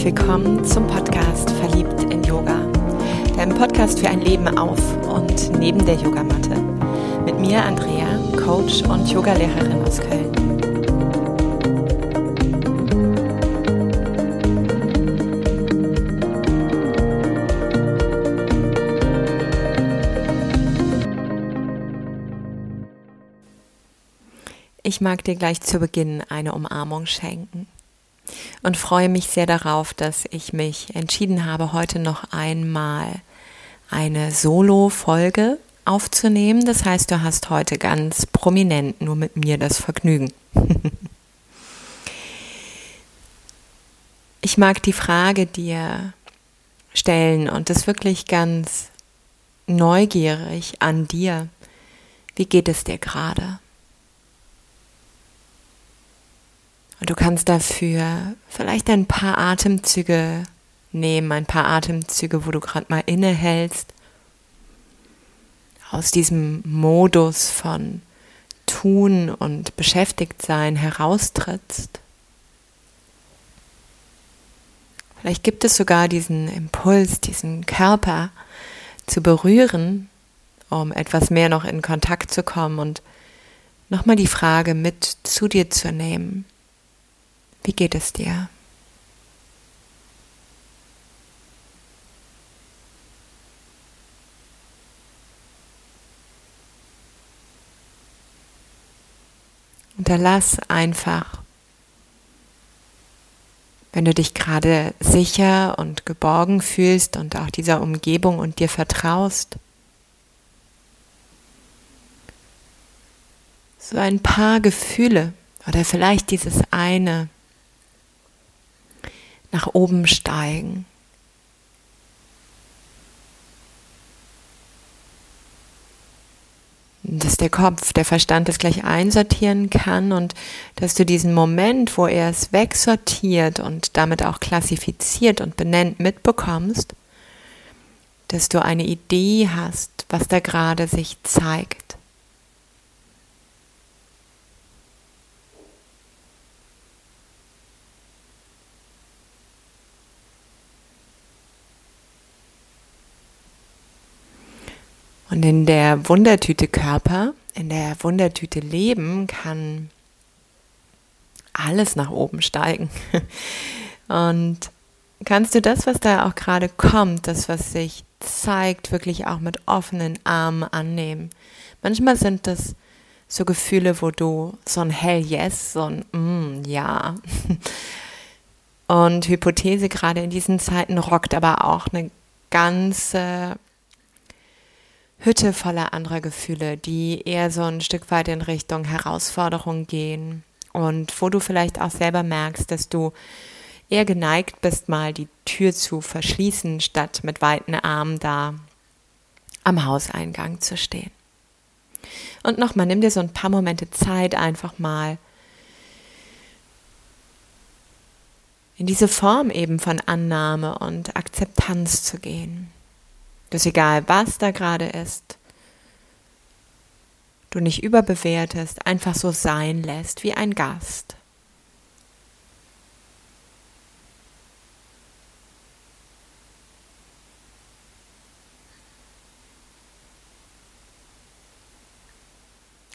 herzlich willkommen zum Podcast Verliebt in Yoga. Deinem Podcast für ein Leben auf und neben der Yogamatte. Mit mir Andrea, Coach und Yogalehrerin aus Köln. Ich mag dir gleich zu Beginn eine Umarmung schenken und freue mich sehr darauf, dass ich mich entschieden habe, heute noch einmal eine Solo-Folge aufzunehmen. Das heißt, du hast heute ganz prominent nur mit mir das Vergnügen. ich mag die Frage dir stellen und das wirklich ganz neugierig an dir. Wie geht es dir gerade? Und du kannst dafür vielleicht ein paar Atemzüge nehmen, ein paar Atemzüge, wo du gerade mal innehältst, aus diesem Modus von tun und beschäftigt sein heraustrittst. Vielleicht gibt es sogar diesen Impuls, diesen Körper zu berühren, um etwas mehr noch in Kontakt zu kommen und nochmal die Frage mit zu dir zu nehmen. Wie geht es dir? Unterlass einfach, wenn du dich gerade sicher und geborgen fühlst und auch dieser Umgebung und dir vertraust, so ein paar Gefühle oder vielleicht dieses eine nach oben steigen. Dass der Kopf, der Verstand es gleich einsortieren kann und dass du diesen Moment, wo er es wegsortiert und damit auch klassifiziert und benennt mitbekommst, dass du eine Idee hast, was da gerade sich zeigt. Und in der Wundertüte Körper, in der Wundertüte Leben kann alles nach oben steigen. Und kannst du das, was da auch gerade kommt, das, was sich zeigt, wirklich auch mit offenen Armen annehmen. Manchmal sind das so Gefühle, wo du so ein Hell Yes, so ein mm, Ja. Und Hypothese gerade in diesen Zeiten rockt aber auch eine ganze Hütte voller anderer Gefühle, die eher so ein Stück weit in Richtung Herausforderung gehen und wo du vielleicht auch selber merkst, dass du eher geneigt bist, mal die Tür zu verschließen, statt mit weiten Armen da am Hauseingang zu stehen. Und nochmal, nimm dir so ein paar Momente Zeit, einfach mal in diese Form eben von Annahme und Akzeptanz zu gehen dass egal was da gerade ist, du nicht überbewertest, einfach so sein lässt wie ein Gast.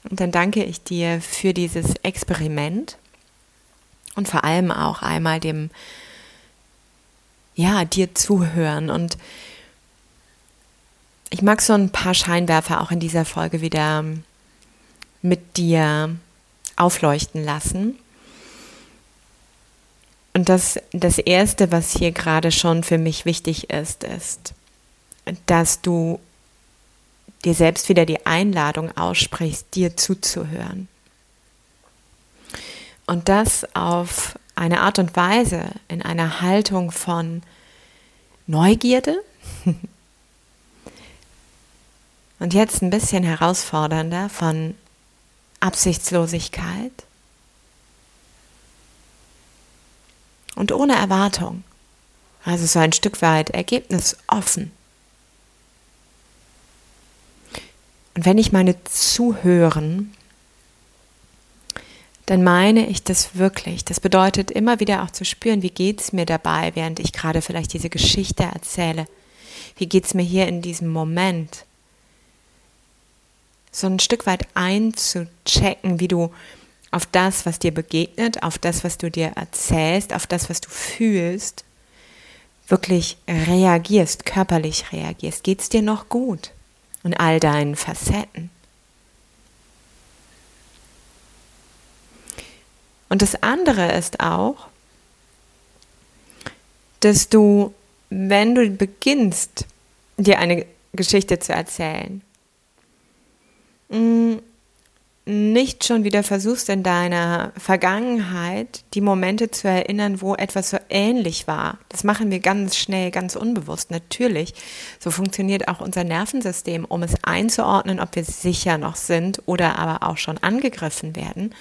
Und dann danke ich dir für dieses Experiment und vor allem auch einmal dem, ja, dir zuhören und ich mag so ein paar Scheinwerfer auch in dieser Folge wieder mit dir aufleuchten lassen. Und das, das Erste, was hier gerade schon für mich wichtig ist, ist, dass du dir selbst wieder die Einladung aussprichst, dir zuzuhören. Und das auf eine Art und Weise, in einer Haltung von Neugierde, Und jetzt ein bisschen herausfordernder von Absichtslosigkeit und ohne Erwartung. Also so ein Stück weit ergebnisoffen. Und wenn ich meine Zuhören dann meine ich das wirklich. Das bedeutet immer wieder auch zu spüren, wie geht es mir dabei, während ich gerade vielleicht diese Geschichte erzähle. Wie geht es mir hier in diesem Moment? So ein Stück weit einzuchecken, wie du auf das, was dir begegnet, auf das, was du dir erzählst, auf das, was du fühlst, wirklich reagierst, körperlich reagierst. Geht es dir noch gut? Und all deinen Facetten. Und das andere ist auch, dass du, wenn du beginnst, dir eine Geschichte zu erzählen, nicht schon wieder versuchst in deiner Vergangenheit die Momente zu erinnern, wo etwas so ähnlich war. Das machen wir ganz schnell, ganz unbewusst. Natürlich, so funktioniert auch unser Nervensystem, um es einzuordnen, ob wir sicher noch sind oder aber auch schon angegriffen werden.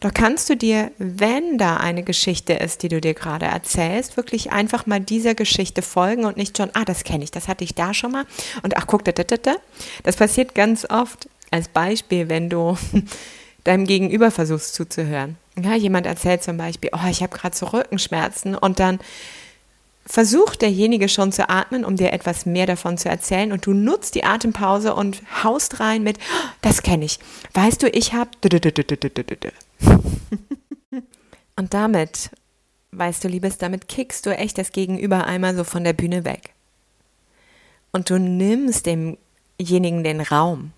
Doch kannst du dir, wenn da eine Geschichte ist, die du dir gerade erzählst, wirklich einfach mal dieser Geschichte folgen und nicht schon, ah, das kenne ich, das hatte ich da schon mal und ach, guck, da, da, da. Das passiert ganz oft als Beispiel, wenn du deinem Gegenüber versuchst zuzuhören. Ja, jemand erzählt zum Beispiel, oh, ich habe gerade so Rückenschmerzen und dann versucht derjenige schon zu atmen, um dir etwas mehr davon zu erzählen und du nutzt die Atempause und haust rein mit, oh, das kenne ich. Weißt du, ich habe Und damit, weißt du, Liebes, damit kickst du echt das Gegenüber einmal so von der Bühne weg. Und du nimmst demjenigen den Raum.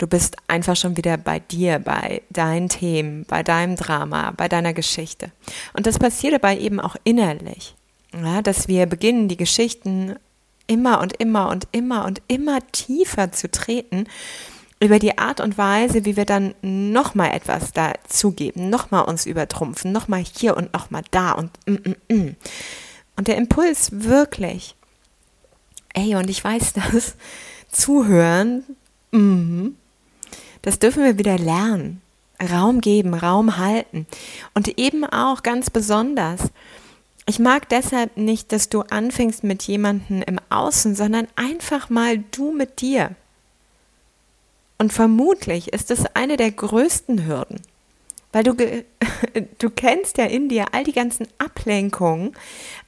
Du bist einfach schon wieder bei dir, bei deinen Themen, bei deinem Drama, bei deiner Geschichte. Und das passiert dabei eben auch innerlich. Ja, dass wir beginnen, die Geschichten immer und immer und immer und immer tiefer zu treten über die Art und Weise, wie wir dann nochmal etwas dazugeben, nochmal uns übertrumpfen, nochmal hier und nochmal da und mm, mm, mm. Und der Impuls wirklich, ey, und ich weiß das, zuhören, mm, das dürfen wir wieder lernen. Raum geben, Raum halten. Und eben auch ganz besonders, ich mag deshalb nicht, dass du anfängst mit jemandem im Außen, sondern einfach mal du mit dir. Und vermutlich ist es eine der größten Hürden, weil du, du kennst ja in dir all die ganzen Ablenkungen,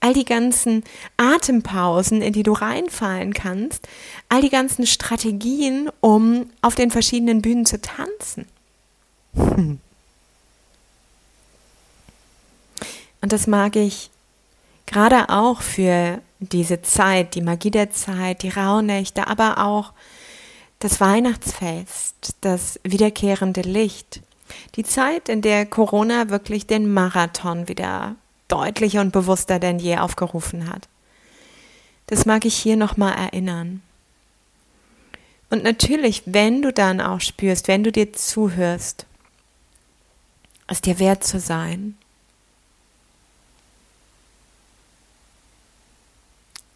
all die ganzen Atempausen, in die du reinfallen kannst, all die ganzen Strategien, um auf den verschiedenen Bühnen zu tanzen. Und das mag ich gerade auch für diese Zeit, die Magie der Zeit, die Rauhnächte, aber auch das Weihnachtsfest, das wiederkehrende Licht, die Zeit, in der Corona wirklich den Marathon wieder deutlicher und bewusster denn je aufgerufen hat. Das mag ich hier nochmal erinnern. Und natürlich, wenn du dann auch spürst, wenn du dir zuhörst, es dir wert zu sein,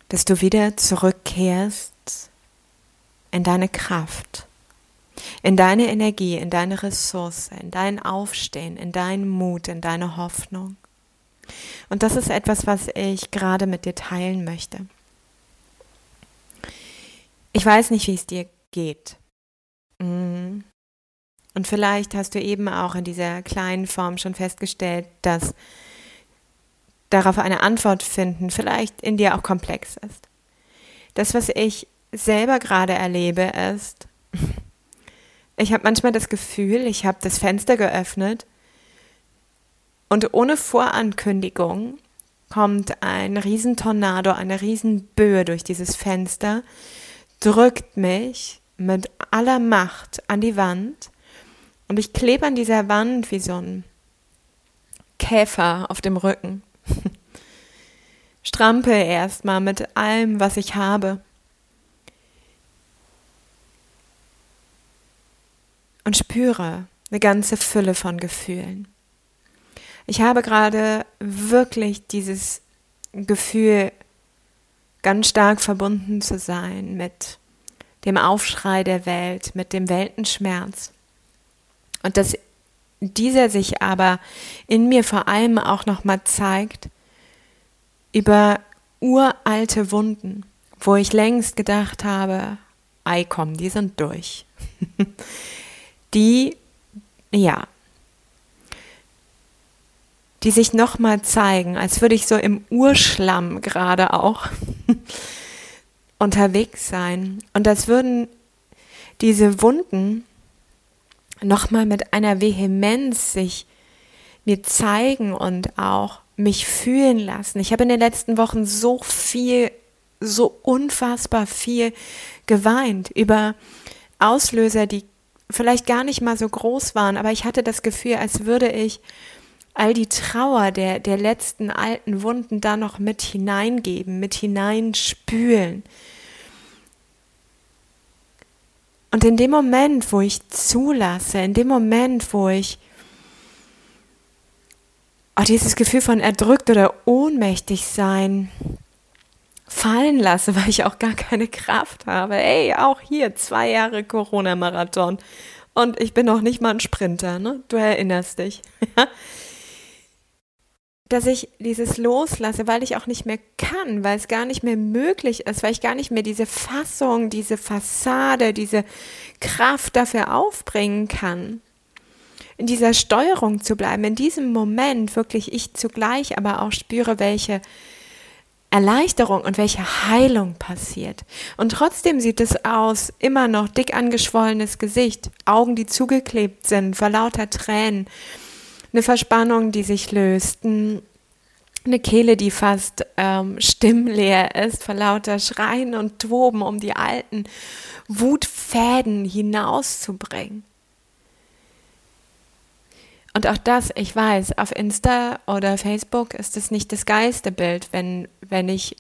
dass du wieder zurückkehrst in deine Kraft, in deine Energie, in deine Ressource, in dein Aufstehen, in deinen Mut, in deine Hoffnung. Und das ist etwas, was ich gerade mit dir teilen möchte. Ich weiß nicht, wie es dir geht. Mhm. Und vielleicht hast du eben auch in dieser kleinen Form schon festgestellt, dass darauf eine Antwort finden vielleicht in dir auch komplex ist. Das, was ich selber gerade erlebe, ist, ich habe manchmal das Gefühl, ich habe das Fenster geöffnet und ohne Vorankündigung kommt ein Riesentornado, eine Riesenböe durch dieses Fenster, drückt mich mit aller Macht an die Wand und ich klebe an dieser Wand wie so ein Käfer auf dem Rücken. Strampel erstmal mit allem, was ich habe. Und spüre eine ganze Fülle von Gefühlen. Ich habe gerade wirklich dieses Gefühl, ganz stark verbunden zu sein mit dem Aufschrei der Welt, mit dem Weltenschmerz. Und dass dieser sich aber in mir vor allem auch nochmal zeigt über uralte Wunden, wo ich längst gedacht habe, ei komm, die sind durch. die ja, die sich nochmal zeigen, als würde ich so im Urschlamm gerade auch unterwegs sein. Und als würden diese Wunden nochmal mit einer Vehemenz sich mir zeigen und auch mich fühlen lassen. Ich habe in den letzten Wochen so viel, so unfassbar viel geweint über Auslöser, die vielleicht gar nicht mal so groß waren, aber ich hatte das Gefühl, als würde ich all die Trauer der, der letzten alten Wunden da noch mit hineingeben, mit hineinspülen. Und in dem Moment, wo ich zulasse, in dem Moment, wo ich oh, dieses Gefühl von erdrückt oder ohnmächtig sein fallen lasse, weil ich auch gar keine Kraft habe. Ey, auch hier zwei Jahre Corona-Marathon. Und ich bin noch nicht mal ein Sprinter, ne? Du erinnerst dich. dass ich dieses loslasse, weil ich auch nicht mehr kann, weil es gar nicht mehr möglich ist, weil ich gar nicht mehr diese Fassung, diese Fassade, diese Kraft dafür aufbringen kann, in dieser Steuerung zu bleiben, in diesem Moment wirklich ich zugleich aber auch spüre, welche Erleichterung und welche Heilung passiert. Und trotzdem sieht es aus, immer noch dick angeschwollenes Gesicht, Augen, die zugeklebt sind vor lauter Tränen eine Verspannung, die sich löst, eine Kehle, die fast ähm, stimmleer ist vor lauter Schreien und Toben, um die alten Wutfäden hinauszubringen. Und auch das, ich weiß, auf Insta oder Facebook ist es nicht das geilste Bild, wenn, wenn ich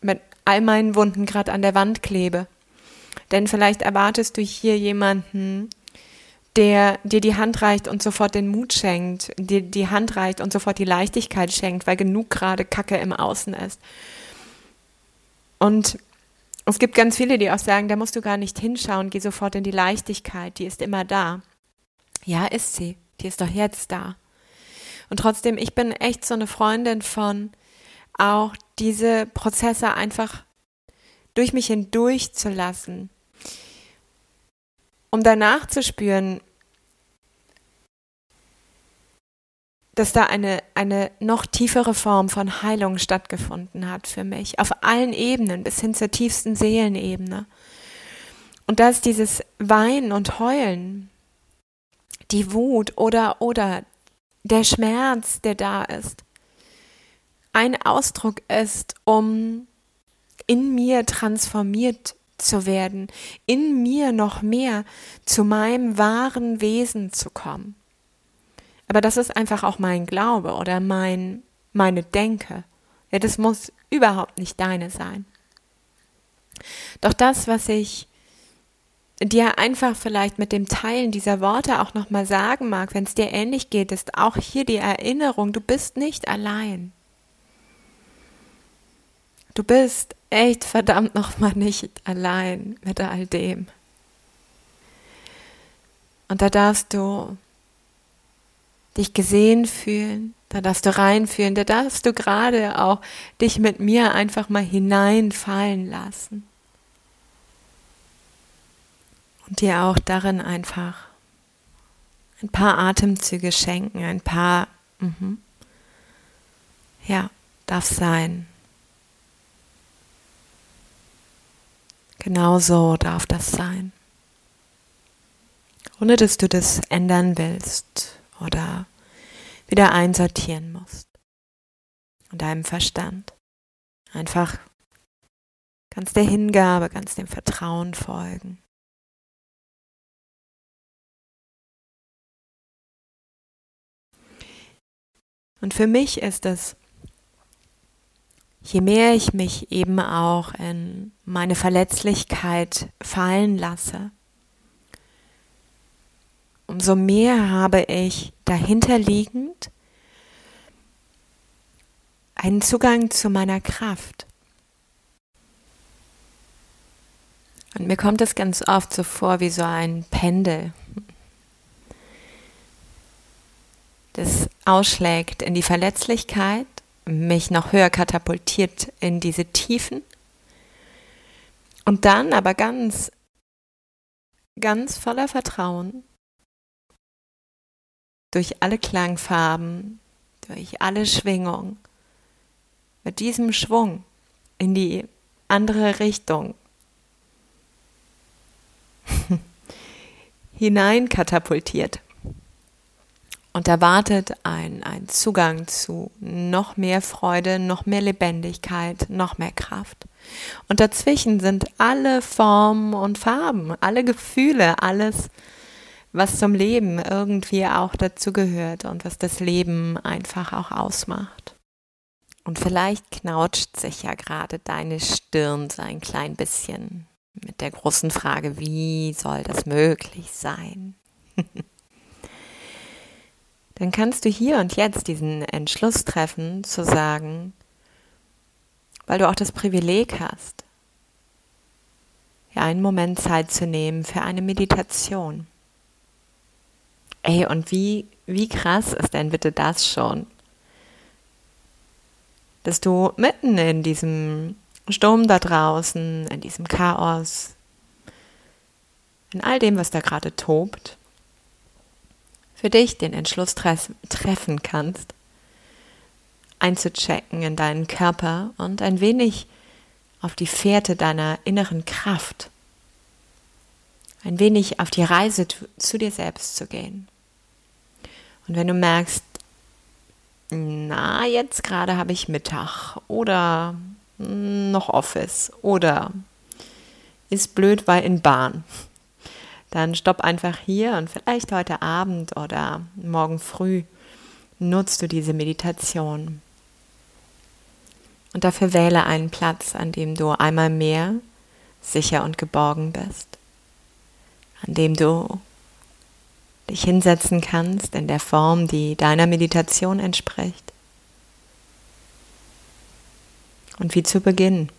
mit all meinen Wunden gerade an der Wand klebe. Denn vielleicht erwartest du hier jemanden, der dir die Hand reicht und sofort den Mut schenkt, dir die Hand reicht und sofort die Leichtigkeit schenkt, weil genug gerade Kacke im Außen ist. Und es gibt ganz viele, die auch sagen, da musst du gar nicht hinschauen, geh sofort in die Leichtigkeit, die ist immer da. Ja, ist sie, die ist doch jetzt da. Und trotzdem, ich bin echt so eine Freundin von auch diese Prozesse einfach durch mich hindurch zu lassen, um danach zu spüren, dass da eine, eine noch tiefere Form von Heilung stattgefunden hat für mich, auf allen Ebenen, bis hin zur tiefsten Seelenebene. Und da ist dieses Weinen und Heulen, die Wut oder, oder der Schmerz, der da ist, ein Ausdruck ist, um in mir transformiert zu werden, in mir noch mehr zu meinem wahren Wesen zu kommen. Aber das ist einfach auch mein Glaube oder mein, meine Denke. Ja, das muss überhaupt nicht deine sein. Doch das, was ich dir einfach vielleicht mit dem Teilen dieser Worte auch nochmal sagen mag, wenn es dir ähnlich geht, ist auch hier die Erinnerung, du bist nicht allein. Du bist echt verdammt nochmal nicht allein mit all dem. Und da darfst du dich gesehen fühlen, da darfst du reinfühlen, da darfst du gerade auch dich mit mir einfach mal hineinfallen lassen. Und dir auch darin einfach ein paar Atemzüge schenken, ein paar, mhm. ja, darf sein. Genau so darf das sein. Ohne dass du das ändern willst oder wieder einsortieren musst. Und deinem Verstand. Einfach ganz der Hingabe, ganz dem Vertrauen folgen. Und für mich ist es, je mehr ich mich eben auch in meine Verletzlichkeit fallen lasse, umso mehr habe ich dahinterliegend einen Zugang zu meiner Kraft. Und mir kommt es ganz oft so vor wie so ein Pendel, das ausschlägt in die Verletzlichkeit, mich noch höher katapultiert in diese Tiefen und dann aber ganz, ganz voller Vertrauen durch alle Klangfarben, durch alle Schwingungen, mit diesem Schwung in die andere Richtung hineinkatapultiert. Und da wartet ein, ein Zugang zu noch mehr Freude, noch mehr Lebendigkeit, noch mehr Kraft. Und dazwischen sind alle Formen und Farben, alle Gefühle, alles, was zum Leben irgendwie auch dazu gehört und was das Leben einfach auch ausmacht. Und vielleicht knautscht sich ja gerade deine Stirn so ein klein bisschen mit der großen Frage, wie soll das möglich sein? Dann kannst du hier und jetzt diesen Entschluss treffen, zu sagen, weil du auch das Privileg hast, ja, einen Moment Zeit zu nehmen für eine Meditation. Ey, und wie, wie krass ist denn bitte das schon? Dass du mitten in diesem Sturm da draußen, in diesem Chaos, in all dem, was da gerade tobt, für dich den Entschluss treffen kannst, einzuchecken in deinen Körper und ein wenig auf die Fährte deiner inneren Kraft, ein wenig auf die Reise zu dir selbst zu gehen. Und wenn du merkst, na, jetzt gerade habe ich Mittag oder noch Office oder ist blöd, weil in Bahn. Dann stopp einfach hier und vielleicht heute Abend oder morgen früh nutzt du diese Meditation. Und dafür wähle einen Platz, an dem du einmal mehr sicher und geborgen bist, an dem du dich hinsetzen kannst in der Form, die deiner Meditation entspricht. Und wie zu Beginn.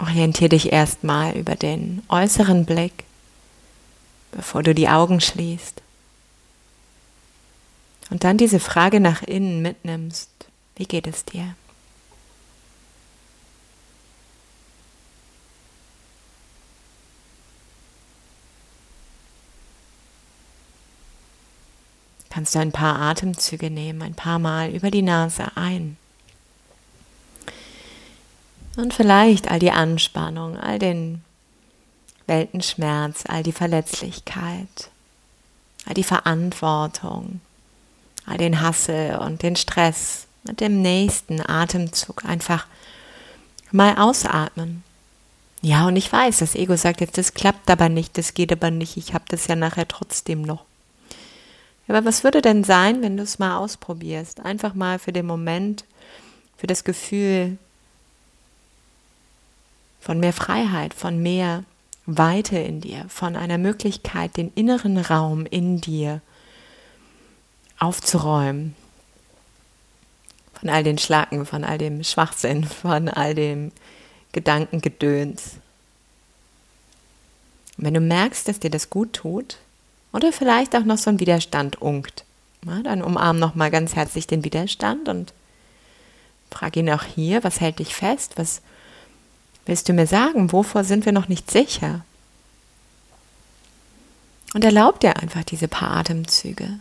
Orientiere dich erstmal über den äußeren Blick, bevor du die Augen schließt. Und dann diese Frage nach innen mitnimmst. Wie geht es dir? Kannst du ein paar Atemzüge nehmen, ein paar Mal über die Nase ein und vielleicht all die Anspannung, all den Weltenschmerz, all die Verletzlichkeit, all die Verantwortung, all den Hassel und den Stress mit dem nächsten Atemzug einfach mal ausatmen. Ja, und ich weiß, das Ego sagt jetzt, das klappt aber nicht, das geht aber nicht, ich habe das ja nachher trotzdem noch. Aber was würde denn sein, wenn du es mal ausprobierst? Einfach mal für den Moment, für das Gefühl von mehr Freiheit, von mehr Weite in dir, von einer Möglichkeit, den inneren Raum in dir aufzuräumen. Von all den Schlacken, von all dem Schwachsinn, von all dem Gedankengedöns. Und wenn du merkst, dass dir das gut tut, oder vielleicht auch noch so ein Widerstand unkt, ja, dann umarm nochmal ganz herzlich den Widerstand und frag ihn auch hier, was hält dich fest, was Willst du mir sagen, wovor sind wir noch nicht sicher? Und erlaub dir einfach diese paar Atemzüge.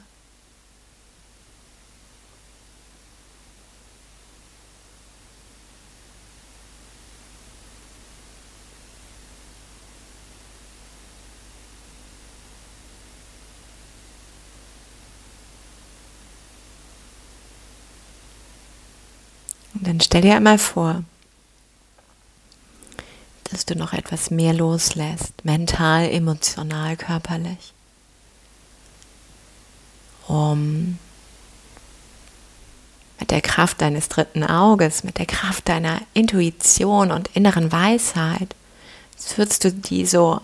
Und dann stell dir einmal vor, du noch etwas mehr loslässt, mental, emotional, körperlich, um mit der Kraft deines dritten Auges, mit der Kraft deiner Intuition und inneren Weisheit, jetzt würdest du die so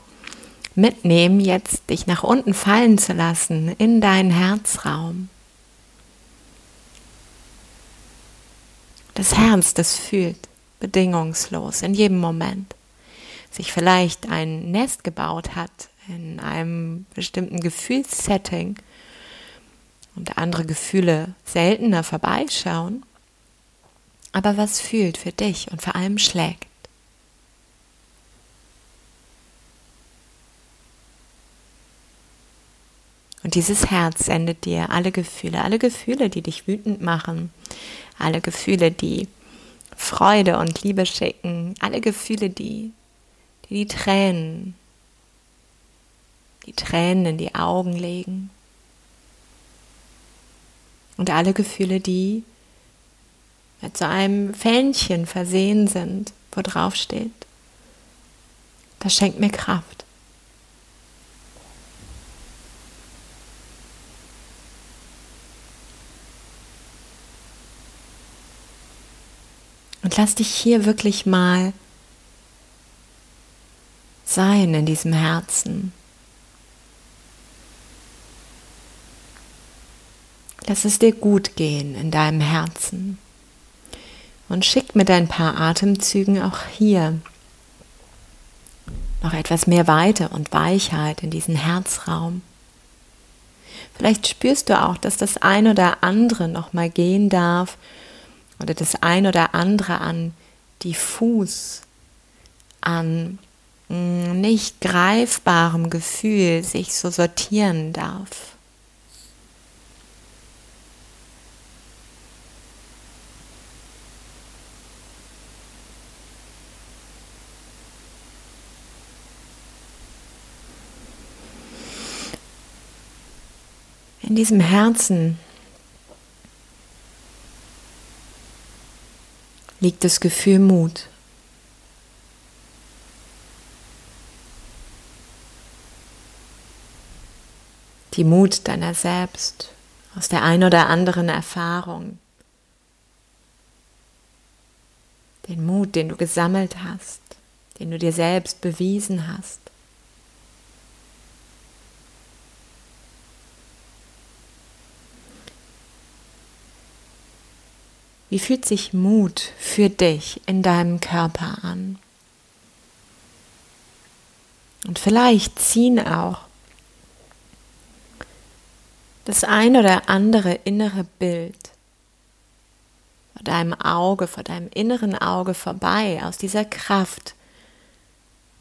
mitnehmen, jetzt dich nach unten fallen zu lassen in deinen Herzraum. Das Herz, das fühlt bedingungslos in jedem Moment sich vielleicht ein Nest gebaut hat in einem bestimmten Gefühlssetting und andere Gefühle seltener vorbeischauen, aber was fühlt für dich und vor allem schlägt. Und dieses Herz sendet dir alle Gefühle, alle Gefühle, die dich wütend machen, alle Gefühle, die Freude und Liebe schicken, alle Gefühle, die die, die Tränen, die Tränen in die Augen legen. Und alle Gefühle, die mit so einem Fähnchen versehen sind, wo drauf steht, das schenkt mir Kraft. Und lass dich hier wirklich mal sein in diesem Herzen. Lass es dir gut gehen in deinem Herzen. Und schick mit ein paar Atemzügen auch hier noch etwas mehr Weite und Weichheit in diesen Herzraum. Vielleicht spürst du auch, dass das ein oder andere noch mal gehen darf oder das ein oder andere an diffus, an nicht greifbarem Gefühl sich so sortieren darf. in diesem Herzen liegt das Gefühl Mut. Die Mut deiner selbst aus der ein oder anderen Erfahrung. Den Mut, den du gesammelt hast, den du dir selbst bewiesen hast. Wie fühlt sich Mut für dich in deinem Körper an? Und vielleicht ziehen auch das ein oder andere innere Bild vor deinem Auge, vor deinem inneren Auge vorbei, aus dieser Kraft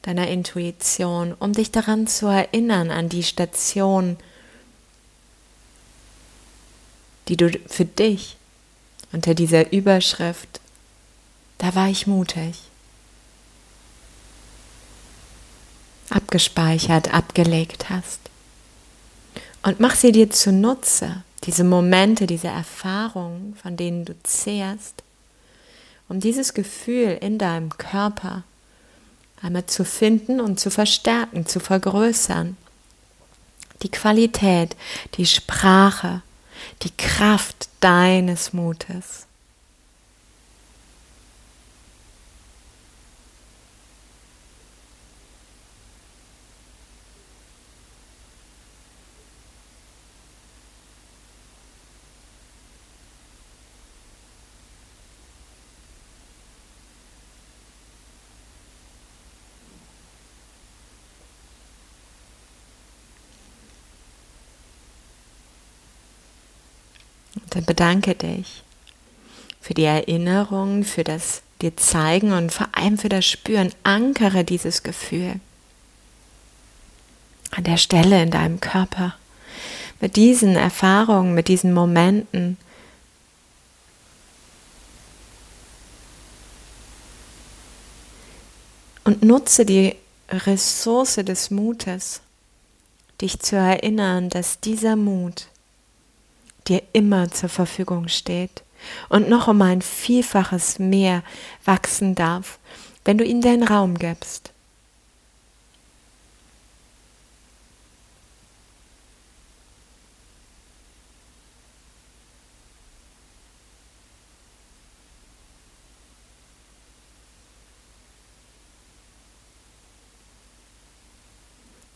deiner Intuition, um dich daran zu erinnern, an die Station, die du für dich unter dieser Überschrift, da war ich mutig. Abgespeichert, abgelegt hast. Und mach sie dir zunutze, diese Momente, diese Erfahrungen, von denen du zehrst, um dieses Gefühl in deinem Körper einmal zu finden und zu verstärken, zu vergrößern. Die Qualität, die Sprache, die Kraft deines Mutes. Dann bedanke dich für die Erinnerung, für das dir zeigen und vor allem für das Spüren. Ankere dieses Gefühl an der Stelle in deinem Körper. Mit diesen Erfahrungen, mit diesen Momenten. Und nutze die Ressource des Mutes, dich zu erinnern, dass dieser Mut dir immer zur Verfügung steht und noch um ein Vielfaches mehr wachsen darf, wenn du ihm den Raum gibst.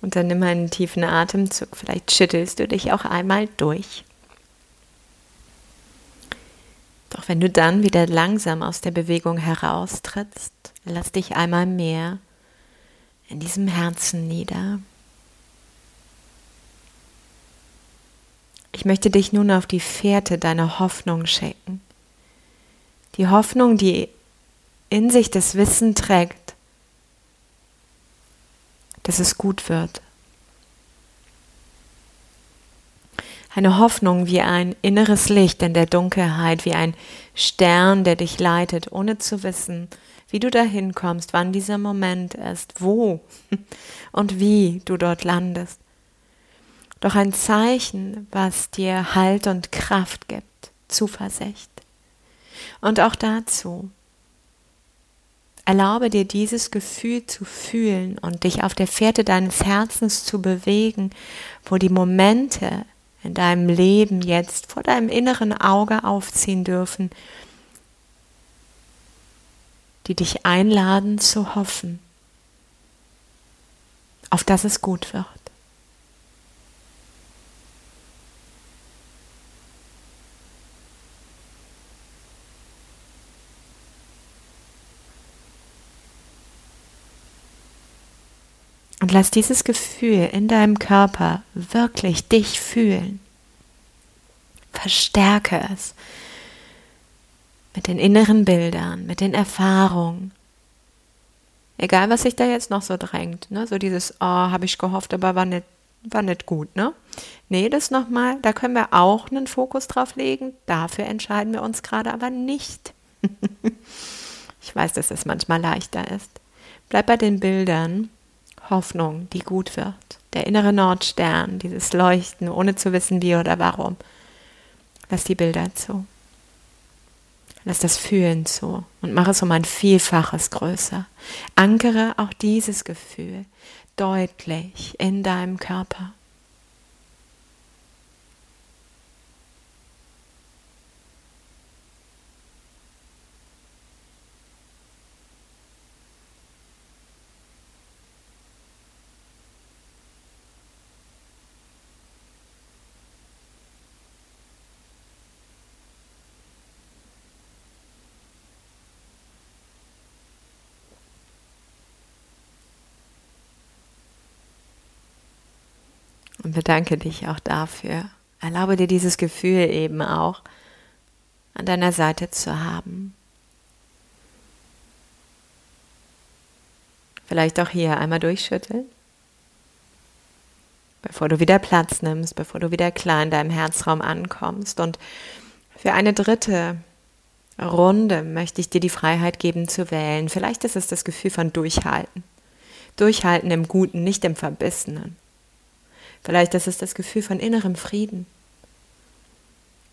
Und dann nimm einen tiefen Atemzug. Vielleicht schüttelst du dich auch einmal durch. Doch wenn du dann wieder langsam aus der Bewegung heraustrittst, lass dich einmal mehr in diesem Herzen nieder. Ich möchte dich nun auf die Fährte deiner Hoffnung schicken. Die Hoffnung, die in sich das Wissen trägt, dass es gut wird. Eine Hoffnung wie ein inneres Licht in der Dunkelheit, wie ein Stern, der dich leitet, ohne zu wissen, wie du dahin kommst, wann dieser Moment ist, wo und wie du dort landest. Doch ein Zeichen, was dir Halt und Kraft gibt, Zuversicht. Und auch dazu Erlaube dir dieses Gefühl zu fühlen und dich auf der Fährte deines Herzens zu bewegen, wo die Momente in deinem Leben jetzt vor deinem inneren Auge aufziehen dürfen, die dich einladen zu hoffen, auf dass es gut wird. Und lass dieses Gefühl in deinem Körper wirklich dich fühlen. Verstärke es mit den inneren Bildern, mit den Erfahrungen. Egal, was sich da jetzt noch so drängt, ne? So dieses, oh, habe ich gehofft, aber war nicht, war nicht gut, ne? Nee, das nochmal, da können wir auch einen Fokus drauf legen. Dafür entscheiden wir uns gerade aber nicht. ich weiß, dass es manchmal leichter ist. Bleib bei den Bildern Hoffnung, die gut wird. Der innere Nordstern, dieses Leuchten, ohne zu wissen wie oder warum. Lass die Bilder zu. Lass das Fühlen zu und mach es um ein Vielfaches größer. Ankere auch dieses Gefühl deutlich in deinem Körper. Und bedanke dich auch dafür. Erlaube dir dieses Gefühl eben auch an deiner Seite zu haben. Vielleicht auch hier einmal durchschütteln, bevor du wieder Platz nimmst, bevor du wieder klar in deinem Herzraum ankommst. Und für eine dritte Runde möchte ich dir die Freiheit geben zu wählen. Vielleicht ist es das Gefühl von Durchhalten. Durchhalten im Guten, nicht im Verbissenen. Vielleicht ist es das Gefühl von innerem Frieden.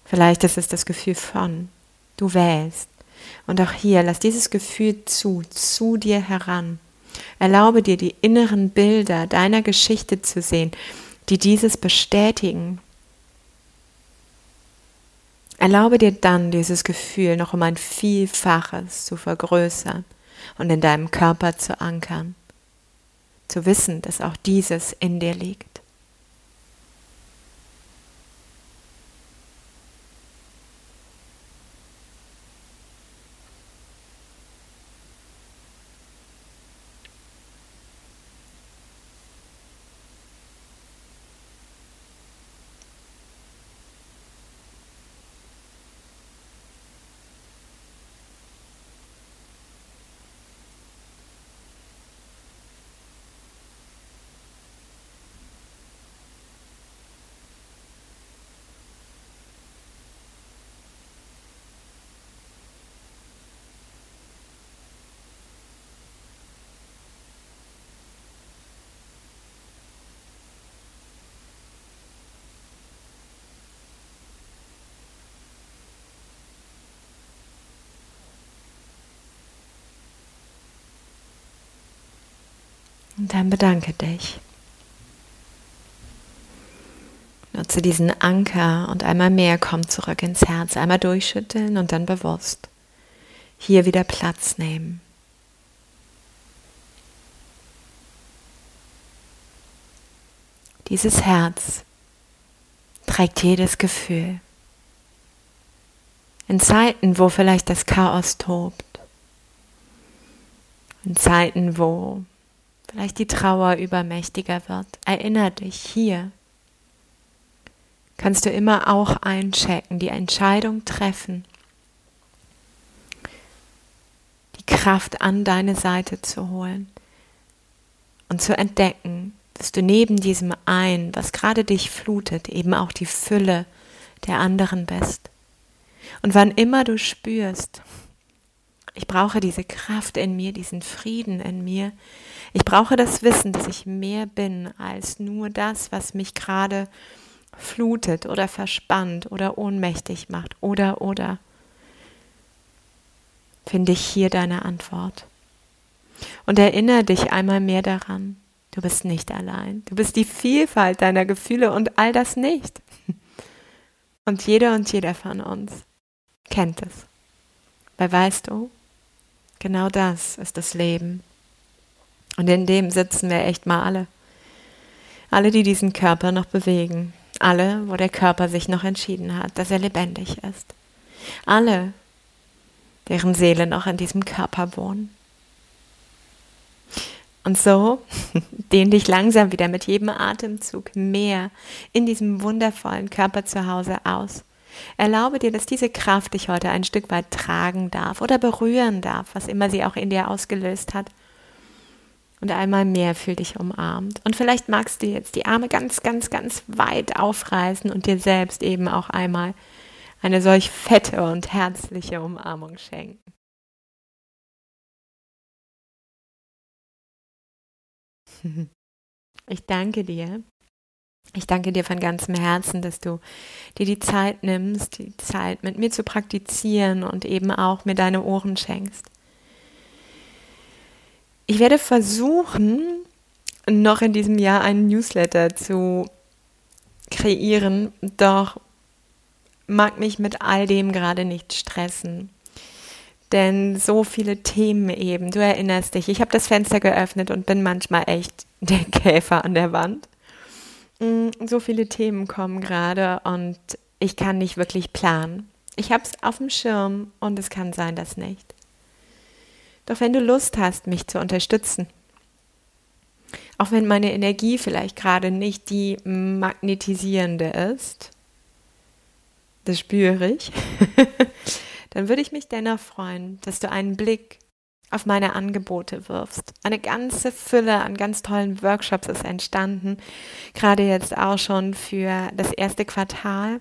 Vielleicht ist es das Gefühl von, du wählst. Und auch hier, lass dieses Gefühl zu, zu dir heran. Erlaube dir, die inneren Bilder deiner Geschichte zu sehen, die dieses bestätigen. Erlaube dir dann, dieses Gefühl noch um ein Vielfaches zu vergrößern und in deinem Körper zu ankern. Zu wissen, dass auch dieses in dir liegt. Und dann bedanke dich. Nutze diesen Anker und einmal mehr komm zurück ins Herz, einmal durchschütteln und dann bewusst hier wieder Platz nehmen. Dieses Herz trägt jedes Gefühl. In Zeiten, wo vielleicht das Chaos tobt, in Zeiten, wo vielleicht die Trauer übermächtiger wird, erinnere dich hier. Kannst du immer auch einchecken, die Entscheidung treffen, die Kraft an deine Seite zu holen und zu entdecken, dass du neben diesem ein, was gerade dich flutet, eben auch die Fülle der anderen bist. Und wann immer du spürst, ich brauche diese Kraft in mir, diesen Frieden in mir, ich brauche das Wissen, dass ich mehr bin als nur das, was mich gerade flutet oder verspannt oder ohnmächtig macht oder oder finde ich hier deine Antwort. Und erinnere dich einmal mehr daran, du bist nicht allein. Du bist die Vielfalt deiner Gefühle und all das nicht. Und jeder und jeder von uns kennt es. Weil weißt du, genau das ist das Leben. Und in dem sitzen wir echt mal alle. Alle, die diesen Körper noch bewegen. Alle, wo der Körper sich noch entschieden hat, dass er lebendig ist. Alle, deren Seele noch in diesem Körper wohnen. Und so dehn dich langsam wieder mit jedem Atemzug mehr in diesem wundervollen Körper zu Hause aus. Erlaube dir, dass diese Kraft dich heute ein Stück weit tragen darf oder berühren darf, was immer sie auch in dir ausgelöst hat. Und einmal mehr fühl dich umarmt. Und vielleicht magst du jetzt die Arme ganz, ganz, ganz weit aufreißen und dir selbst eben auch einmal eine solch fette und herzliche Umarmung schenken. Ich danke dir. Ich danke dir von ganzem Herzen, dass du dir die Zeit nimmst, die Zeit mit mir zu praktizieren und eben auch mir deine Ohren schenkst. Ich werde versuchen, noch in diesem Jahr einen Newsletter zu kreieren, doch mag mich mit all dem gerade nicht stressen. Denn so viele Themen eben, du erinnerst dich, ich habe das Fenster geöffnet und bin manchmal echt der Käfer an der Wand. Mm, so viele Themen kommen gerade und ich kann nicht wirklich planen. Ich habe es auf dem Schirm und es kann sein, dass nicht. Doch wenn du Lust hast, mich zu unterstützen, auch wenn meine Energie vielleicht gerade nicht die magnetisierende ist, das spüre ich, dann würde ich mich dennoch freuen, dass du einen Blick auf meine Angebote wirfst. Eine ganze Fülle an ganz tollen Workshops ist entstanden, gerade jetzt auch schon für das erste Quartal.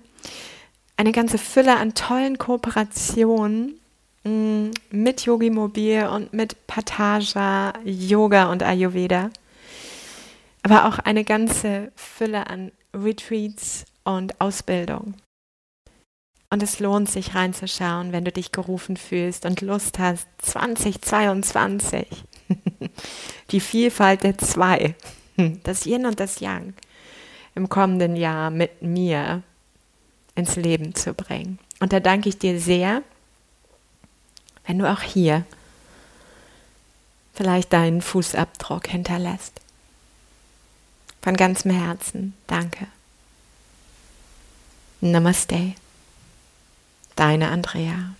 Eine ganze Fülle an tollen Kooperationen mm, mit Yogi Mobil und mit Pataja, Yoga und Ayurveda. Aber auch eine ganze Fülle an Retreats und Ausbildung. Und es lohnt sich reinzuschauen, wenn du dich gerufen fühlst und Lust hast. 2022. Die Vielfalt der zwei. Das Yin und das Yang im kommenden Jahr mit mir ins Leben zu bringen. Und da danke ich dir sehr, wenn du auch hier vielleicht deinen Fußabdruck hinterlässt. Von ganzem Herzen danke. Namaste. Deine Andrea.